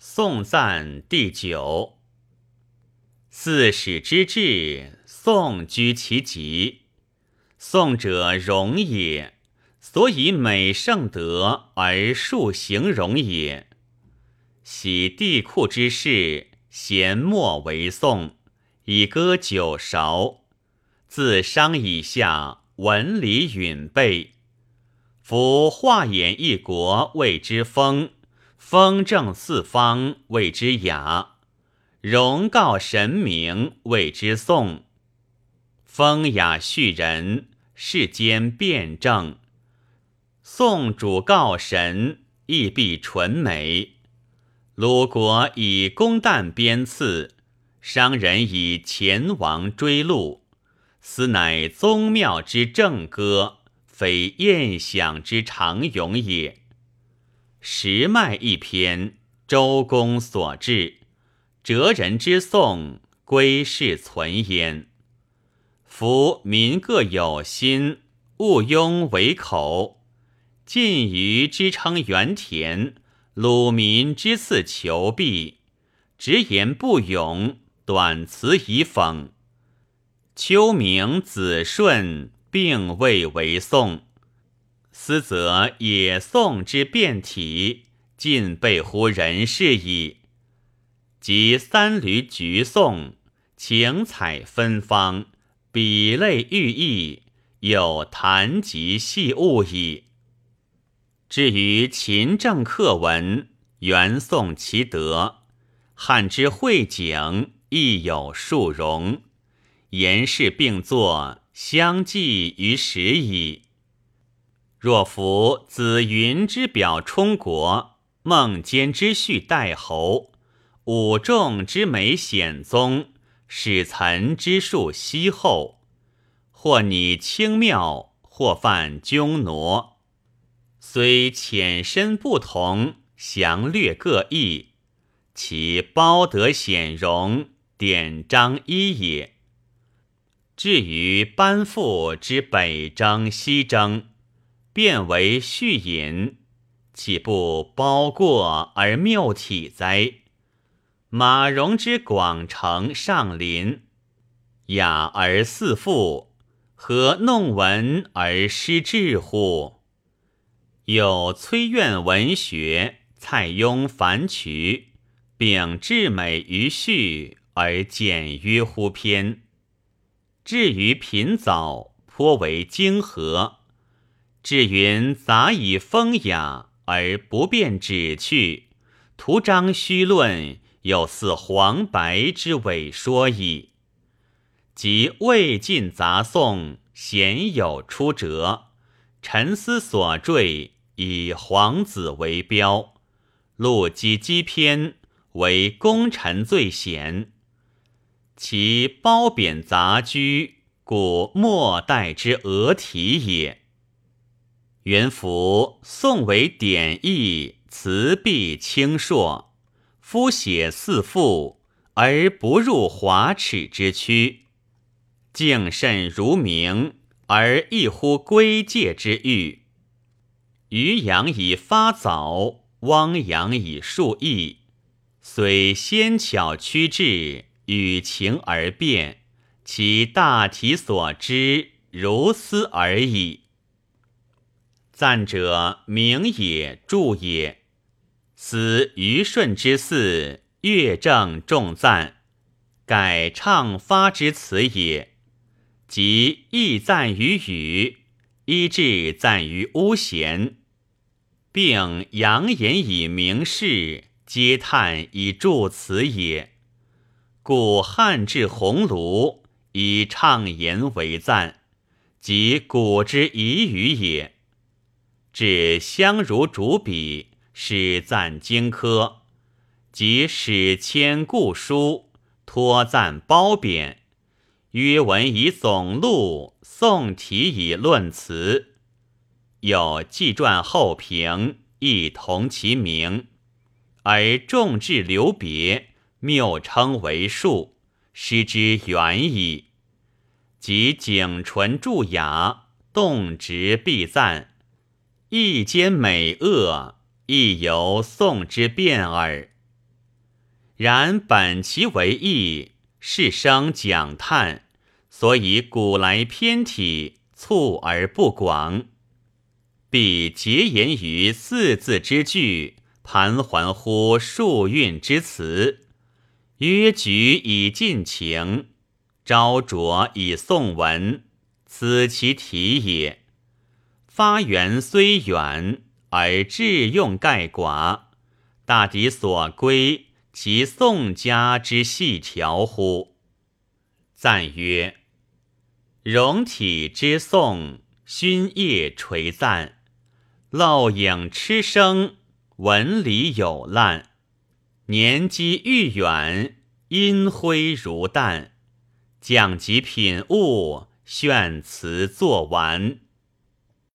宋赞第九。四史之治，宋居其极。宋者容也，所以美圣德而数形容也。喜帝库之事，咸莫为宋，以歌九韶。自商以下，文理允备。夫画演一国，谓之风；风正四方，谓之雅；容告神明，谓之颂。风雅叙人，世间辩证；宋主告神，亦必纯美。鲁国以公旦鞭赐，商人以前王追禄，斯乃宗庙之正歌。非宴享之常咏也。时迈一篇，周公所制，哲人之颂，归世存焉。夫民各有心，勿庸为口。晋于之称原田，鲁民之赐求璧，直言不勇，短辞以讽。秋明子顺。并未为宋，斯则也宋之变体，尽备乎人事矣。即三闾橘颂，情采芬芳，比类寓意，有谈及细物矣。至于秦政课文，原宋其德；汉之会景，亦有数容，言事并作。相继于时矣。若夫子云之表充国，孟坚之序代侯，武仲之美显宗，使岑之述西后，或拟轻妙，或犯匈挪，虽浅深不同，详略各异，其褒德显荣，典章一也。至于班父之北征西征，变为序引，岂不包过而谬体哉？马融之广成上林，雅而似赋，何弄文而失志乎？有崔苑文学，蔡邕繁曲，秉至美于序，而简约乎篇。至于品藻，颇为精和。至云杂以风雅，而不便旨趣，图章虚论，有似黄白之伪说矣。即魏晋杂颂，鲜有出折。陈思所缀，以皇子为标，陆机机篇为功臣最贤。其褒贬杂居，故末代之俄体也。元符宋为典义，辞必清硕，夫写四赋，而不入华耻之区；敬慎如明，而异乎归戒之欲。渔阳以发藻，汪洋以述意，虽纤巧曲致。与情而变，其大体所知如斯而已。赞者名也，著也。思虞舜之祀，乐正重赞，改唱发之词也。即亦赞于语，一至赞于巫贤，并扬言以明事，嗟叹以助词也。故汉至鸿胪，以畅言为赞，即古之遗语也。至相如主笔，始赞荆轲，即使迁故书，托赞褒贬，约文以总录，宋体以论辞。有纪传后评，亦同其名，而重至留别。谬称为术，失之远矣。即景纯著雅，动直必赞，意兼美恶，亦由宋之变耳。然本其为义，是生讲叹，所以古来偏体促而不广。必结言于四字之句，盘桓乎数韵之词，约举以尽情，招着以颂文，此其体也。发源虽远，而致用盖寡，大抵所归其宋家之细条乎？赞曰：容体之颂，勋业垂赞。漏影痴生，文理有烂；年积愈远，阴灰如淡。讲及品物，炫词作完。